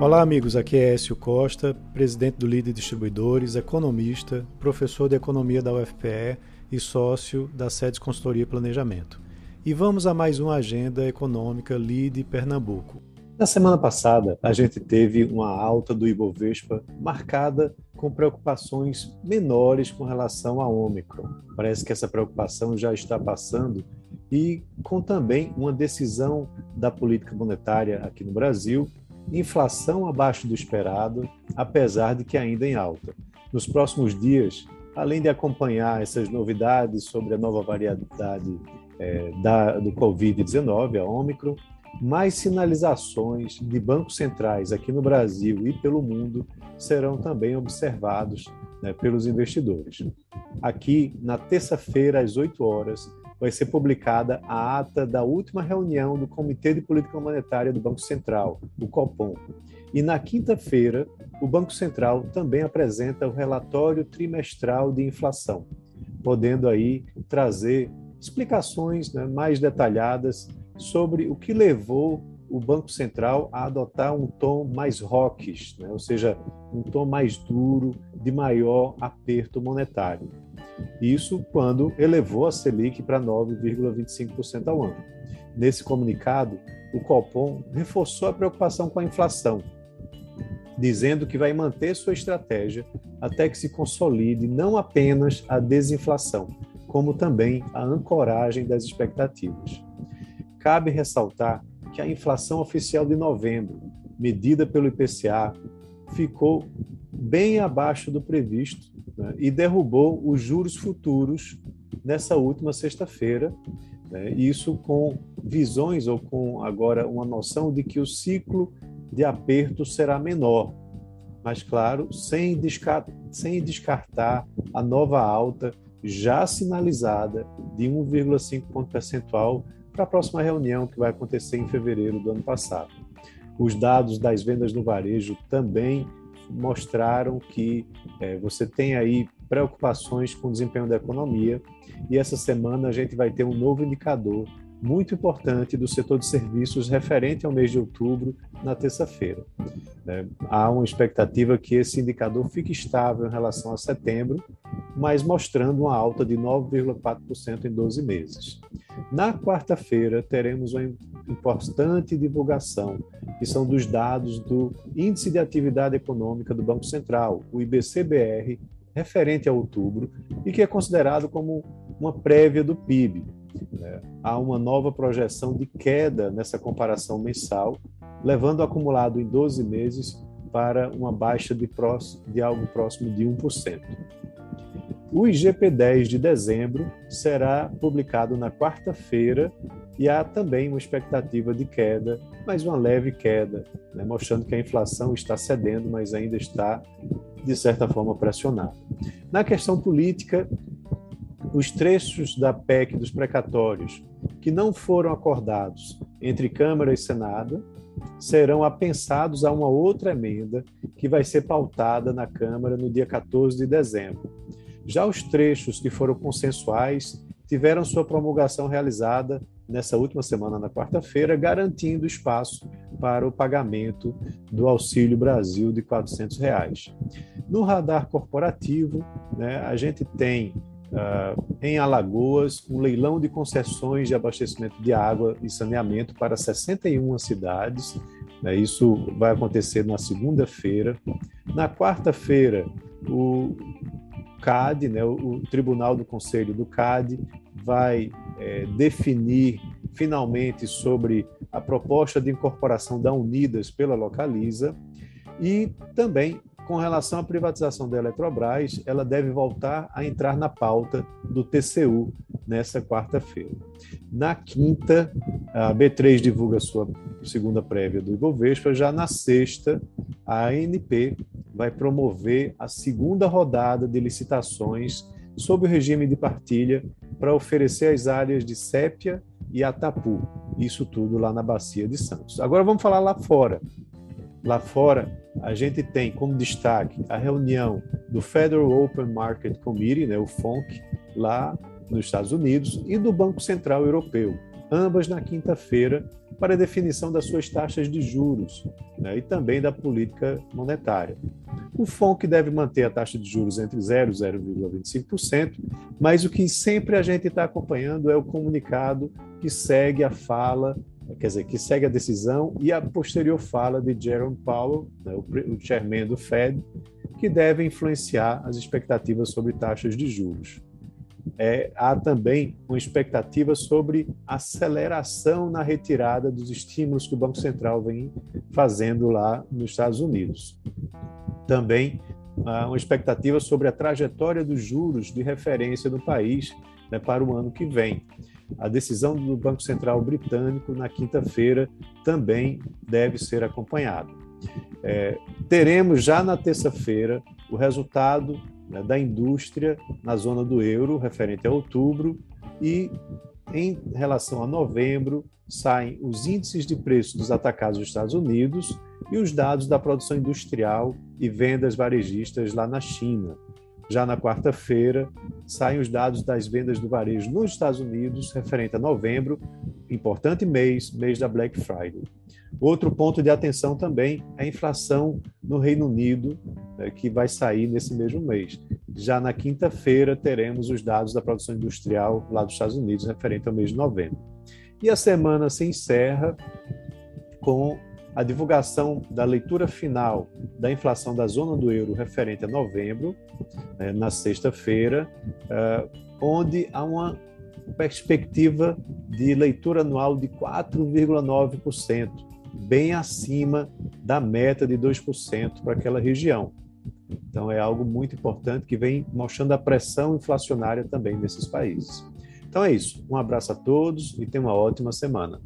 Olá, amigos. Aqui é Écio Costa, presidente do Líder Distribuidores, economista, professor de economia da UFPE e sócio da SEDES Consultoria e Planejamento. E vamos a mais uma agenda econômica Lide Pernambuco. Na semana passada, a gente teve uma alta do Ibovespa marcada com preocupações menores com relação à Ômicron. Parece que essa preocupação já está passando e com também uma decisão da política monetária aqui no Brasil inflação abaixo do esperado, apesar de que ainda em alta. Nos próximos dias, além de acompanhar essas novidades sobre a nova variedade é, da, do Covid-19, a Ômicron, mais sinalizações de bancos centrais aqui no Brasil e pelo mundo serão também observados né, pelos investidores. Aqui, na terça-feira, às 8 horas, vai ser publicada a ata da última reunião do Comitê de Política Monetária do Banco Central, o COPOM. E na quinta-feira, o Banco Central também apresenta o relatório trimestral de inflação, podendo aí trazer explicações né, mais detalhadas sobre o que levou o Banco Central a adotar um tom mais rockish, né, ou seja, um tom mais duro, de maior aperto monetário. Isso quando elevou a Selic para 9,25% ao ano. Nesse comunicado, o Copom reforçou a preocupação com a inflação, dizendo que vai manter sua estratégia até que se consolide não apenas a desinflação, como também a ancoragem das expectativas. Cabe ressaltar que a inflação oficial de novembro, medida pelo IPCA, ficou bem abaixo do previsto né, e derrubou os juros futuros nessa última sexta-feira. Né, isso com visões ou com agora uma noção de que o ciclo de aperto será menor, mas claro, sem descartar, sem descartar a nova alta já sinalizada de 1,5 ponto percentual para a próxima reunião que vai acontecer em fevereiro do ano passado. Os dados das vendas no varejo também mostraram que é, você tem aí preocupações com o desempenho da economia e essa semana a gente vai ter um novo indicador muito importante do setor de serviços referente ao mês de outubro, na terça-feira. É, há uma expectativa que esse indicador fique estável em relação a setembro, mas mostrando uma alta de 9,4% em 12 meses. Na quarta-feira, teremos uma importante divulgação, que são dos dados do Índice de Atividade Econômica do Banco Central, o IBCBR, referente a outubro, e que é considerado como uma prévia do PIB. Né? Há uma nova projeção de queda nessa comparação mensal, levando o acumulado em 12 meses para uma baixa de, próximo, de algo próximo de 1%. O IGP-10 de dezembro será publicado na quarta-feira e há também uma expectativa de queda, mas uma leve queda, né, mostrando que a inflação está cedendo, mas ainda está, de certa forma, pressionada. Na questão política, os trechos da PEC dos precatórios que não foram acordados entre Câmara e Senado serão apensados a uma outra emenda que vai ser pautada na Câmara no dia 14 de dezembro. Já os trechos que foram consensuais tiveram sua promulgação realizada nessa última semana, na quarta-feira, garantindo espaço para o pagamento do Auxílio Brasil de 400 reais. No radar corporativo, né, a gente tem uh, em Alagoas um leilão de concessões de abastecimento de água e saneamento para 61 cidades. Né, isso vai acontecer na segunda-feira. Na quarta-feira, o CAD, né, o Tribunal do Conselho do CAD, vai é, definir finalmente sobre a proposta de incorporação da Unidas pela Localiza e também com relação à privatização da Eletrobras, ela deve voltar a entrar na pauta do TCU nesta quarta-feira. Na quinta, a B3 divulga sua segunda prévia do Ibovespa, já na sexta, a ANP vai promover a segunda rodada de licitações sob o regime de partilha para oferecer as áreas de Sépia e Atapu. Isso tudo lá na Bacia de Santos. Agora vamos falar lá fora. Lá fora, a gente tem como destaque a reunião do Federal Open Market Committee, né, o FONC, lá nos Estados Unidos, e do Banco Central Europeu, ambas na quinta-feira, para definição das suas taxas de juros né, e também da política monetária. O FONC deve manter a taxa de juros entre 0 e 0,25%, mas o que sempre a gente está acompanhando é o comunicado que segue a fala, quer dizer, que segue a decisão e a posterior fala de Jerome Powell, né, o chairman do Fed, que deve influenciar as expectativas sobre taxas de juros é, há também uma expectativa sobre aceleração na retirada dos estímulos que o Banco Central vem fazendo lá nos Estados Unidos. Também há uma expectativa sobre a trajetória dos juros de referência do país né, para o ano que vem. A decisão do Banco Central britânico na quinta-feira também deve ser acompanhada. É, teremos já na terça-feira o resultado né, da indústria na zona do euro, referente a outubro, e em relação a novembro, saem os índices de preços dos atacados dos Estados Unidos e os dados da produção industrial e vendas varejistas lá na China. Já na quarta-feira, saem os dados das vendas do varejo nos Estados Unidos, referente a novembro, importante mês, mês da Black Friday. Outro ponto de atenção também é a inflação no Reino Unido, né, que vai sair nesse mesmo mês. Já na quinta-feira teremos os dados da produção industrial lá dos Estados Unidos, referente ao mês de novembro. E a semana se encerra com a divulgação da leitura final da inflação da zona do euro referente a novembro, né, na sexta-feira, uh, onde há uma perspectiva de leitura anual de 4,9%, bem acima da meta de 2% para aquela região. Então, é algo muito importante que vem mostrando a pressão inflacionária também nesses países. Então é isso. Um abraço a todos e tenha uma ótima semana.